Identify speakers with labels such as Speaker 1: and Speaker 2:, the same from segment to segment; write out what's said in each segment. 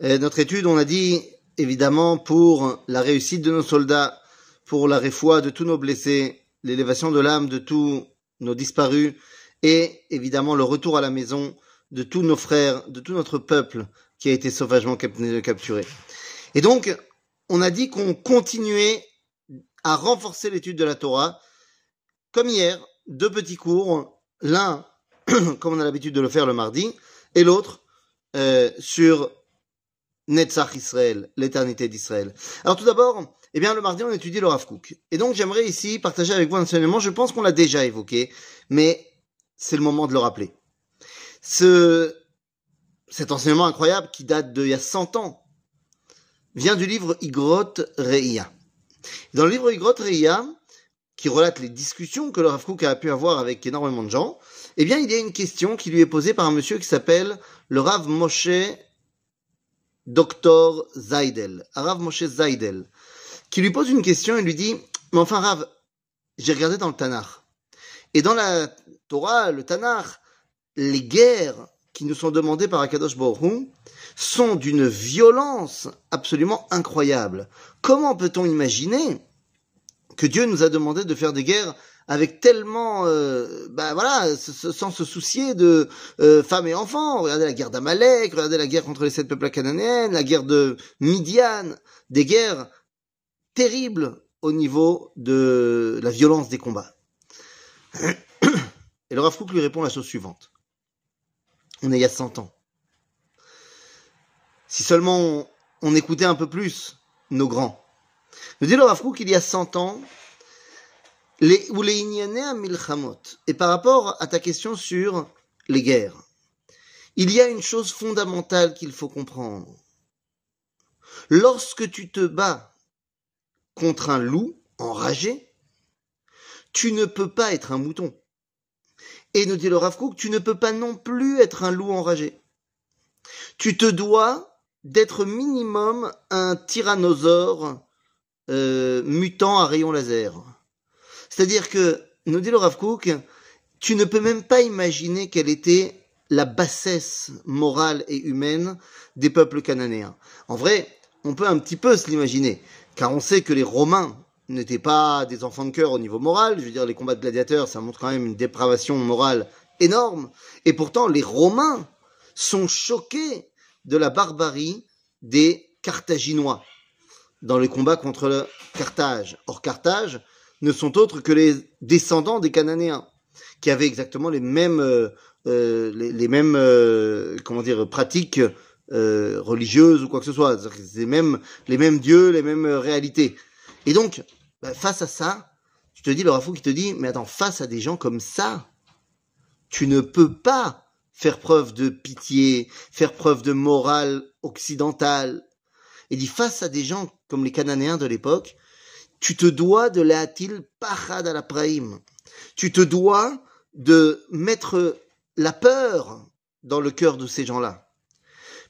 Speaker 1: notre étude, on a dit évidemment pour la réussite de nos soldats, pour la réfoie de tous nos blessés, l'élévation de l'âme de tous nos disparus et évidemment le retour à la maison de tous nos frères, de tout notre peuple qui a été sauvagement capturé. Et donc, on a dit qu'on continuait à renforcer l'étude de la Torah, comme hier, deux petits cours, l'un comme on a l'habitude de le faire le mardi, et l'autre euh, sur Netzach Israël, l'éternité d'Israël. Alors tout d'abord, eh bien le mardi on étudie le Rav Kook. Et donc j'aimerais ici partager avec vous un enseignement, je pense qu'on l'a déjà évoqué, mais c'est le moment de le rappeler. Ce, cet enseignement incroyable qui date d'il y a 100 ans vient du livre Igrot Reia. Dans le livre Igrot Reia, qui relate les discussions que le Rav Kook a pu avoir avec énormément de gens, eh bien, il y a une question qui lui est posée par un monsieur qui s'appelle le Rav Moshe Dr Zaidel, Rav Moshe Zaidel, qui lui pose une question et lui dit, mais enfin Rav, j'ai regardé dans le Tanakh. Et dans la Torah, le Tanakh, les guerres qui nous sont demandées par Akadosh Baruch sont d'une violence absolument incroyable. Comment peut-on imaginer que Dieu nous a demandé de faire des guerres avec tellement, euh, bah voilà, sans se soucier de euh, femmes et enfants. Regardez la guerre d'Amalek, regardez la guerre contre les sept peuples cananéens, la guerre de Midian, des guerres terribles au niveau de la violence des combats. Et le Rav lui répond la chose suivante. On est il y a 100 ans. Si seulement on écoutait un peu plus nos grands. Nous dit le Rav qu'il y a 100 ans, les, les milchamot. Et par rapport à ta question sur les guerres, il y a une chose fondamentale qu'il faut comprendre. Lorsque tu te bats contre un loup enragé, tu ne peux pas être un mouton. Et nous dit le Rav tu ne peux pas non plus être un loup enragé. Tu te dois d'être minimum un tyrannosaure euh, mutant à rayon laser. C'est-à-dire que, nous dit le Rav tu ne peux même pas imaginer quelle était la bassesse morale et humaine des peuples cananéens. En vrai, on peut un petit peu se l'imaginer, car on sait que les Romains n'étaient pas des enfants de cœur au niveau moral. Je veux dire, les combats de gladiateurs, ça montre quand même une dépravation morale énorme. Et pourtant, les Romains sont choqués de la barbarie des Carthaginois dans les combats contre le Carthage. Or, Carthage, ne sont autres que les descendants des Cananéens, qui avaient exactement les mêmes, euh, euh les, mêmes, euh, comment dire, pratiques euh, religieuses ou quoi que ce soit, les mêmes, les mêmes dieux, les mêmes réalités. Et donc, bah, face à ça, tu te dis, le Rafou qui te dit, mais attends, face à des gens comme ça, tu ne peux pas faire preuve de pitié, faire preuve de morale occidentale. Et dit, face à des gens comme les Cananéens de l'époque, tu te dois de l'atil pachad praim. Tu te dois de mettre la peur dans le cœur de ces gens-là.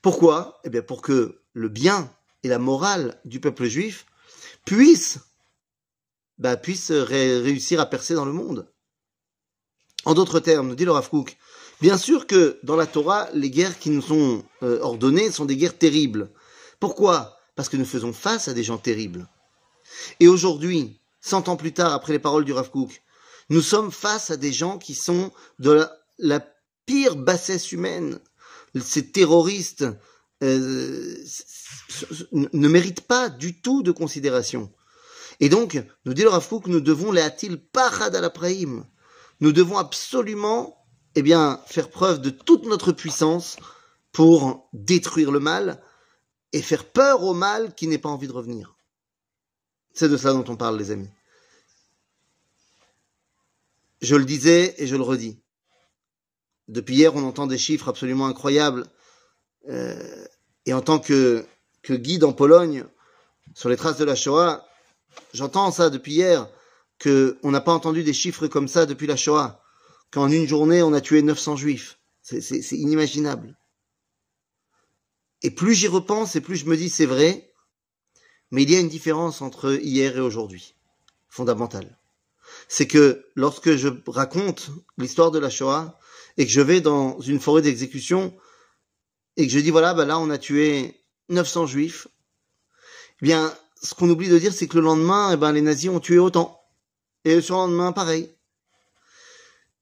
Speaker 1: Pourquoi? Eh bien pour que le bien et la morale du peuple juif puissent, bah, réussir à percer dans le monde. En d'autres termes, nous dit le Rav bien sûr que dans la Torah, les guerres qui nous sont euh, ordonnées sont des guerres terribles. Pourquoi? Parce que nous faisons face à des gens terribles. Et aujourd'hui, cent ans plus tard, après les paroles du Rav Kook, nous sommes face à des gens qui sont de la, pire bassesse humaine. Ces terroristes euh, ne méritent pas du tout de considération. Et donc, nous dit le Rav nous devons les a-t-il parad praïm. Nous devons absolument, eh bien, faire preuve de toute notre puissance pour détruire le mal et faire peur au mal qui n'est pas envie de revenir. C'est de ça dont on parle, les amis. Je le disais et je le redis. Depuis hier, on entend des chiffres absolument incroyables. Euh, et en tant que, que guide en Pologne, sur les traces de la Shoah, j'entends ça depuis hier, qu'on n'a pas entendu des chiffres comme ça depuis la Shoah. Qu'en une journée, on a tué 900 juifs. C'est inimaginable. Et plus j'y repense, et plus je me dis c'est vrai, mais il y a une différence entre hier et aujourd'hui, fondamentale. C'est que lorsque je raconte l'histoire de la Shoah et que je vais dans une forêt d'exécution et que je dis voilà, bah là on a tué 900 juifs, eh bien, ce qu'on oublie de dire, c'est que le lendemain, eh ben, les nazis ont tué autant. Et le surlendemain, pareil.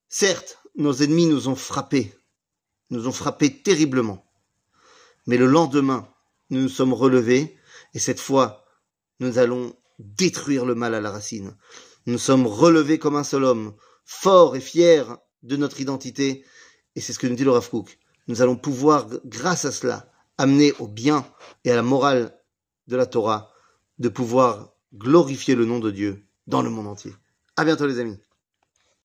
Speaker 1: Certes, nos ennemis nous ont frappés, nous ont frappés terriblement. Mais le lendemain, nous nous sommes relevés, et cette fois, nous allons détruire le mal à la racine. Nous sommes relevés comme un seul homme, forts et fiers de notre identité, et c'est ce que nous dit le Rav Kook. Nous allons pouvoir, grâce à cela, amener au bien et à la morale de la Torah, de pouvoir glorifier le nom de Dieu dans le monde entier. À bientôt les amis.